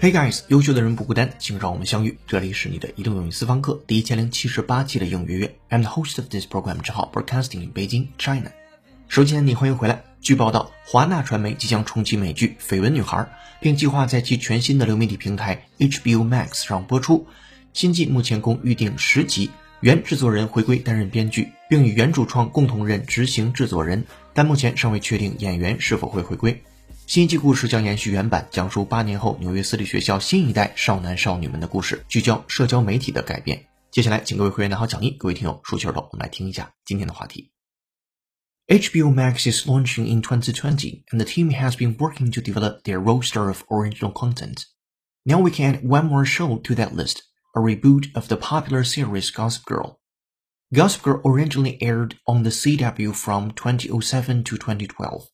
Hey guys，优秀的人不孤单，请让我们相遇。这里是你的移动英语私房课第一千零七十八期的英语约。I'm the host of this program，之号 Broadcasting in Beijing, China。首先，你欢迎回来。据报道，华纳传媒即将重启美剧《绯闻女孩》，并计划在其全新的流媒体平台 HBO Max 上播出。新季目前共预定十集，原制作人回归担任编剧，并与原主创共同任执行制作人，但目前尚未确定演员是否会回归。新一季故事将延续原版，讲述八年后纽约私立学校新一代少男少女们的故事，聚焦社交媒体的改变。接下来，请各位会员拿好讲义，各位听友竖起耳朵，我们来听一下今天的话题。HBO Max is launching in 2020, and the team has been working to develop their roster of original content. Now we can add one more show to that list, a reboot of the popular series Gossip Girl. Gossip Girl originally aired on the CW from 2007 to 2012.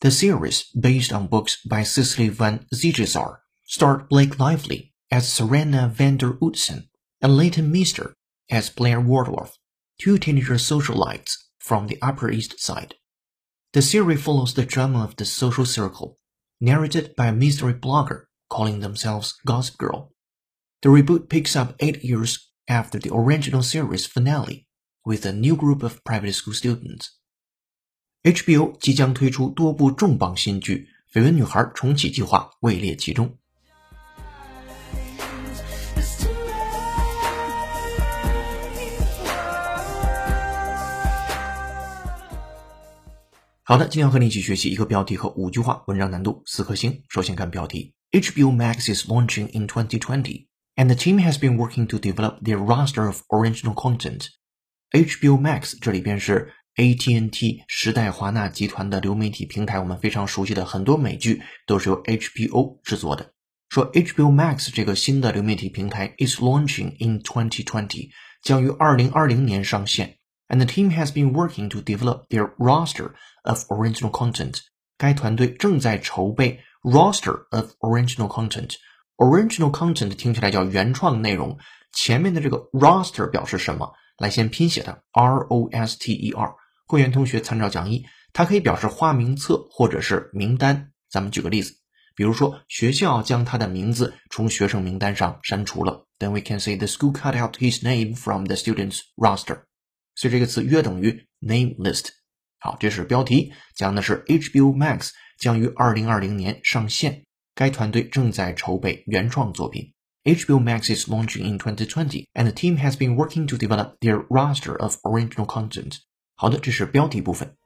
The series, based on books by Cicely Van Ziegesar, starred Blake Lively as Serena van der Woodson and Leighton Meester as Blair Wardorf, two teenager socialites from the Upper East Side. The series follows the drama of the social circle, narrated by a mystery blogger calling themselves Gossip Girl. The reboot picks up eight years after the original series finale, with a new group of private school students. HBO 即将推出多部重磅新剧，《绯闻女孩》重启计划位列其中。好的，今天要和你一起学习一个标题和五句话，文章难度四颗星。首先看标题：HBO Max is launching in 2020, and the team has been working to develop their roster of original content. HBO Max 这里边是 AT&T 时代华纳集团的流媒体平台，我们非常熟悉的很多美剧都是由 HBO 制作的。说 HBO Max 这个新的流媒体平台 is launching in 2020，将于二零二零年上线。And the team has been working to develop their roster of original content。该团队正在筹备 roster of original content。original content 听起来叫原创内容，前面的这个 roster 表示什么？来先拼写它 R O S T E R。 会员同学参照讲义，它可以表示花名册或者是名单。咱们举个例子，比如说学校将他的名字从学生名单上删除了，then we can say the school cut out his name from the students roster。所以这个词约等于 name list。好，这是标题，讲的是 HBO Max 将于二零二零年上线，该团队正在筹备原创作品。HBO Max is launching in 2020, and the team has been working to develop their roster of original content. 好的，这是标题部分。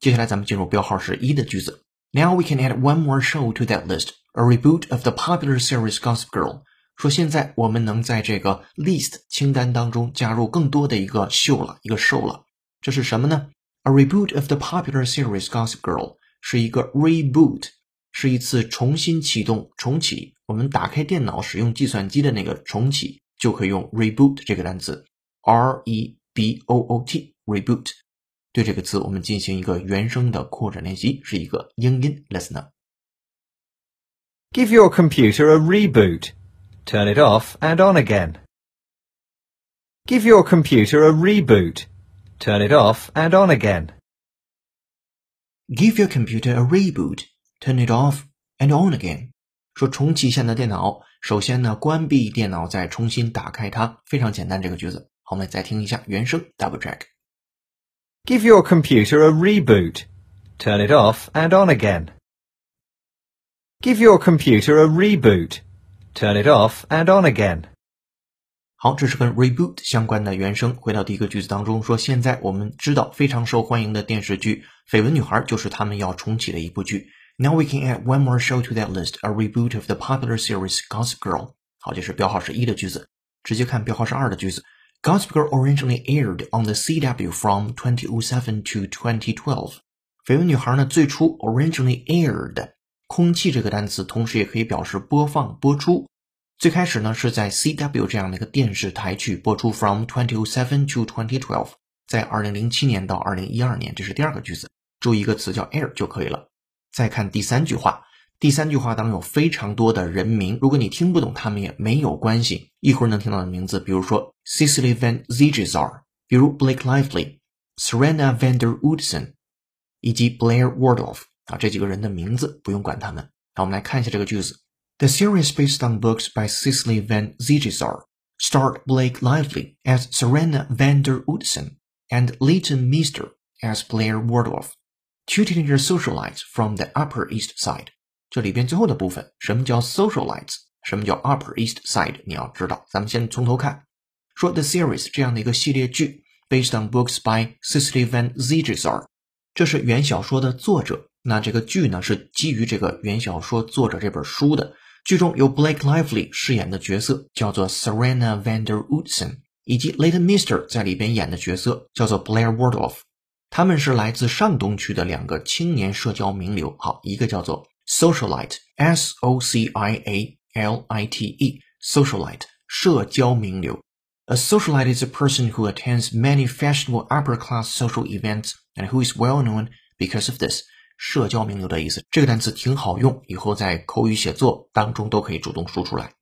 接下来咱们进入标号是一的句子。Now we can add one more show to that list, a reboot of the popular series Gossip Girl. 说现在我们能在这个 list 清单当中加入更多的一个秀了，一个 show 了。这是什么呢？A reboot of the popular series Gossip Girl 是一个 reboot，是一次重新启动、重启。我们打开电脑使用计算机的那个重启，就可以用 reboot 这个单词，r e b o o t reboot。对这个词，我们进行一个原声的扩展练习，是一个英音。Listen up. Give your computer a reboot. Turn it off and on again. Give your computer a reboot. Turn it off and on again. Give your computer a reboot. Turn it off and on again. 说重启一下你的电脑，首先呢，关闭电脑，再重新打开它，非常简单。这个句子，好，我们再听一下原声，double check。Give your computer a reboot. Turn it off and on again. Give your computer a reboot. Turn it off and on again. 好，这是跟 reboot 相关的原声。回到第一个句子当中，说现在我们知道非常受欢迎的电视剧《绯闻女孩》就是他们要重启的一部剧。Now we can add one more show to that list, a reboot of the popular series Gossip Girl。好，这是标号是一的句子。直接看标号是二的句子。Gossip Girl originally aired on the CW from 2007 to 2012。绯闻女孩呢，最初 originally aired，空气这个单词，同时也可以表示播放、播出。最开始呢是在 CW 这样的一个电视台去播出，from 2007 to 2012，在2007年到2012年，这是第二个句子。注意一个词叫 air 就可以了。 再看第三句话，第三句话当中有非常多的人名，如果你听不懂他们也没有关系，一会儿能听到的名字，比如说 Cecily Van Ziegesar，比如 Blake Lively、Serena van der Woodsen，以及 Blair Waldorf 啊，这几个人的名字不用管他们。好，我们来看一下这个句子：The series based on books by Cecily Van Ziegesar starred Blake Lively as Serena van der Woodsen and Leighton Meester as Blair Waldorf. Two teenagers socialites from the Upper East Side。这里边最后的部分，什么叫 socialites？什么叫 Upper East Side？你要知道。咱们先从头看，说 the series 这样的一个系列剧，based on books by Cecily Van Ziegesar，这是原小说的作者。那这个剧呢，是基于这个原小说作者这本书的。剧中由 Blake Lively 饰演的角色叫做 Serena Vanderwoodson，以及 Late Mister 在里边演的角色叫做 Blair Wardorf。他们是来自上东区的两个青年社交名流。好，一个叫做 socialite，s o c i a l i t e，socialite，社交名流。A socialite is a person who attends many fashionable upper-class social events and who is well known because of this. 社交名流的意思，这个单词挺好用，以后在口语写作当中都可以主动说出来。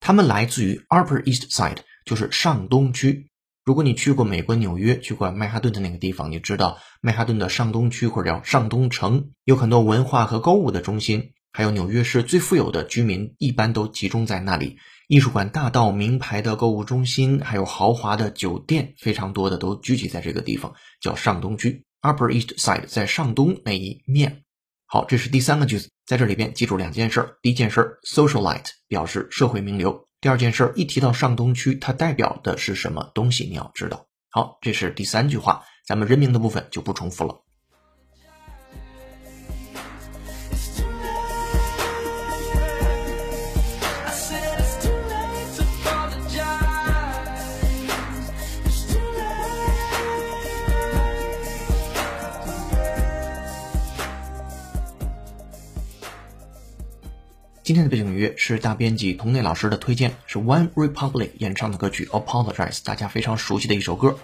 他们来自于 Upper East Side，就是上东区。 如果你去过美国纽约，去过曼哈顿的那个地方，你知道曼哈顿的上东区或者叫上东城有很多文化和购物的中心，还有纽约市最富有的居民一般都集中在那里。艺术馆大道、名牌的购物中心，还有豪华的酒店，非常多的都聚集在这个地方，叫上东区。Upper East Side 在上东那一面。好，这是第三个句子，在这里边记住两件事。第一件事，socialite 表示社会名流。第二件事，一提到上东区，它代表的是什么东西？你要知道。好，这是第三句话，咱们人名的部分就不重复了。背景音乐是大编辑童内老师的推荐，是 One Republic 演唱的歌曲 Apologize，大家非常熟悉的一首歌。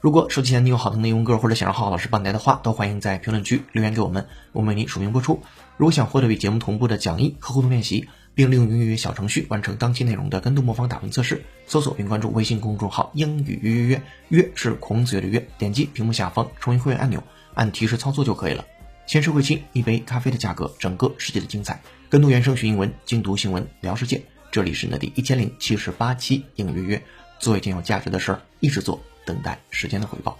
如果手机前你有好听的英文歌，或者想让浩浩老师帮你带的话，都欢迎在评论区留言给我们，我们为您署名播出。如果想获得与节目同步的讲义和互动练习，并利用英语小程序完成当期内容的跟读模仿打分测试，搜索并关注微信公众号英语约约约，约是孔子约的约，点击屏幕下方重新会员按钮，按提示操作就可以了。先收会清一杯咖啡的价格，整个世界的精彩。跟读原声学英文，精读新闻聊世界。这里是你的第一千零七十八期英语约约，做一件有价值的事儿，一直做，等待时间的回报。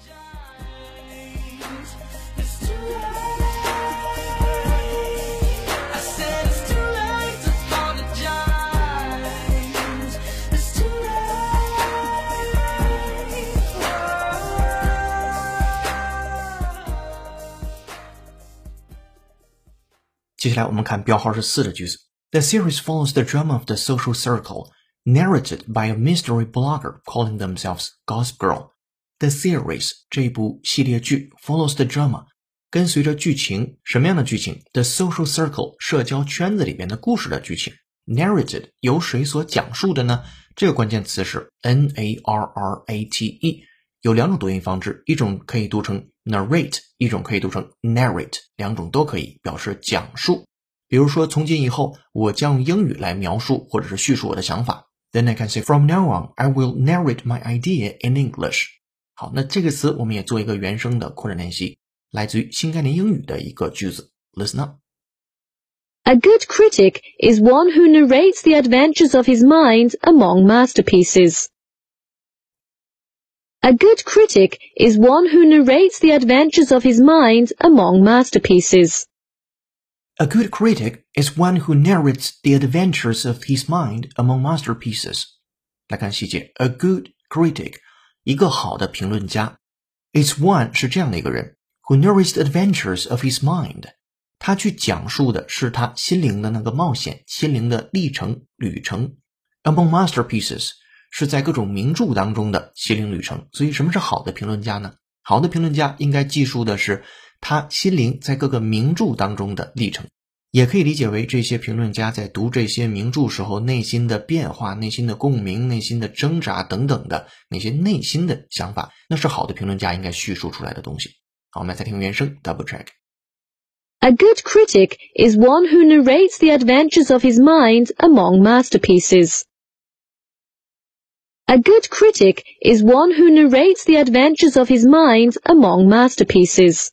接下来我们看标号是四的句子。The series follows the drama of the social circle, narrated by a mystery blogger calling themselves Gossip Girl. The series 这一部系列剧 follows the drama，跟随着剧情，什么样的剧情？The social circle 社交圈子里边的故事的剧情。Narrated 由谁所讲述的呢？这个关键词是 n a r r a t e， 有两种读音方式，一种可以读成 narrate，一种可以读成 narrate，两种都可以表示讲述。比如说，从今以后，我将用英语来描述或者是叙述我的想法。Then I can say, from now on, I will narrate my idea in English。好，那这个词我们也做一个原声的扩展练习，来自于新概念英语的一个句子。Listen up. A good critic is one who narrates the adventures of his mind among masterpieces. A good critic is one who narrates the adventures of his mind among masterpieces. A good critic is one who narrates the adventures of his mind among masterpieces. 来看细节，A good critic，一个好的评论家，is one 是这样的一个人，who narrates the adventures of his mind。他去讲述的是他心灵的那个冒险，心灵的历程旅程。Among masterpieces 是在各种名著当中的心灵旅程。所以，什么是好的评论家呢？好的评论家应该记述的是他心灵在各个名著当中的历程，也可以理解为这些评论家在读这些名著时候内心的变化、内心的共鸣、内心的挣扎等等的那些内心的想法，那是好的评论家应该叙述出来的东西。好，我们再听原声，double check。A good critic is one who narrates the adventures of his mind among masterpieces. A good critic is one who narrates the adventures of his mind among masterpieces.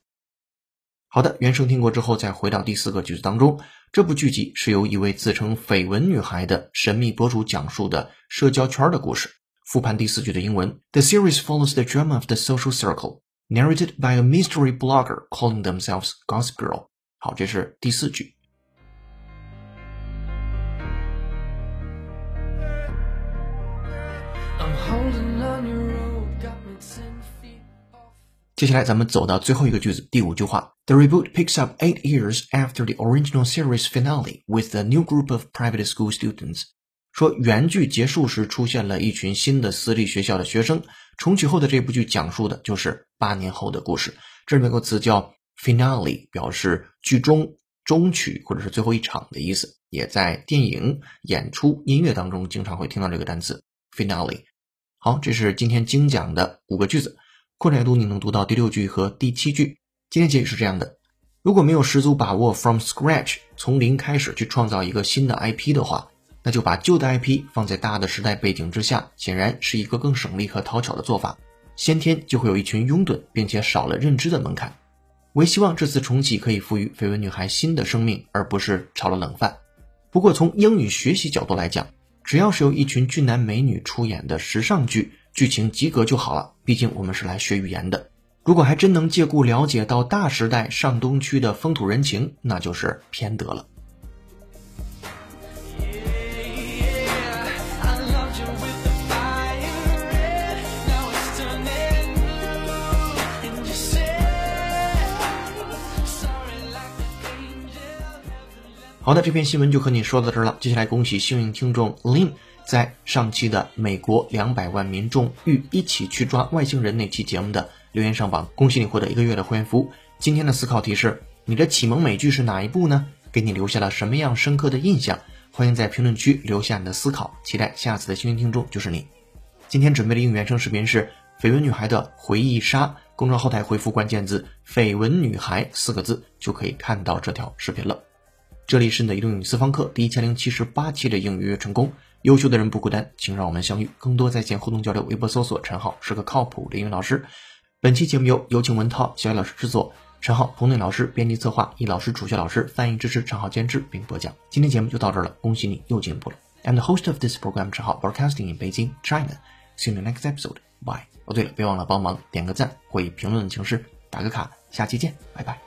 好的，原声听过之后，再回到第四个句子当中。这部剧集是由一位自称绯闻女孩的神秘博主讲述的社交圈的故事。复盘第四句的英文：The series follows the drama of the social circle, narrated by a mystery blogger calling themselves Gossip Girl。好，这是第四句。 接下来咱们走到最后一个句子，第五句话。The reboot picks up eight years after the original series finale with a new group of private school students。说原剧结束时出现了一群新的私立学校的学生，重启后的这部剧讲述的就是八年后的故事。这里面有个词叫 finale，表示剧中终曲或者是最后一场的意思，也在电影、演出、音乐当中经常会听到这个单词 finale。好，这是今天精讲的五个句子。扩展阅读你能读到第六句和第七句。今天结语是这样的：如果没有十足把握 from scratch 从零开始去创造一个新的 IP 的话，那就把旧的 IP 放在大的时代背景之下，显然是一个更省力和讨巧的做法。先天就会有一群拥趸，并且少了认知的门槛。我也希望这次重启可以赋予绯闻女孩新的生命，而不是炒了冷饭。不过从英语学习角度来讲，只要是由一群俊男美女出演的时尚剧，剧情及格就好了。毕竟我们是来学语言的。如果还真能借故了解到大时代上东区的风土人情，那就是偏得了。好的，这篇新闻就和你说到这儿了。接下来恭喜幸运听众 Lin 在上期的美国两百万民众欲一起去抓外星人那期节目的留言上榜，恭喜你获得一个月的会员服务。今天的思考题是：你的启蒙美剧是哪一部呢？给你留下了什么样深刻的印象？欢迎在评论区留下你的思考，期待下次的幸运听众就是你。今天准备的英语原声视频是《绯闻女孩的回忆杀》，公众后台回复关键字“绯闻女孩”四个字就可以看到这条视频了。这里是你的移动英语私房课第一千零七十八期的英语约成功。优秀的人不孤单，请让我们相遇。更多在线互动交流，微博搜索陈浩是个靠谱的英语老师。本期节目由有请文涛、小雨老师制作，陈浩、彭磊老师编辑策划，易老师、楚学老师翻译支持，陈浩监制并播讲。今天节目就到这儿了，恭喜你又进步了。I'm the host of this program, 陈浩，broadcasting in Beijing, China. See you in the next episode. Bye. 哦，对了，别忘了帮忙点个赞或以评论的形式打个卡。下期见，拜拜。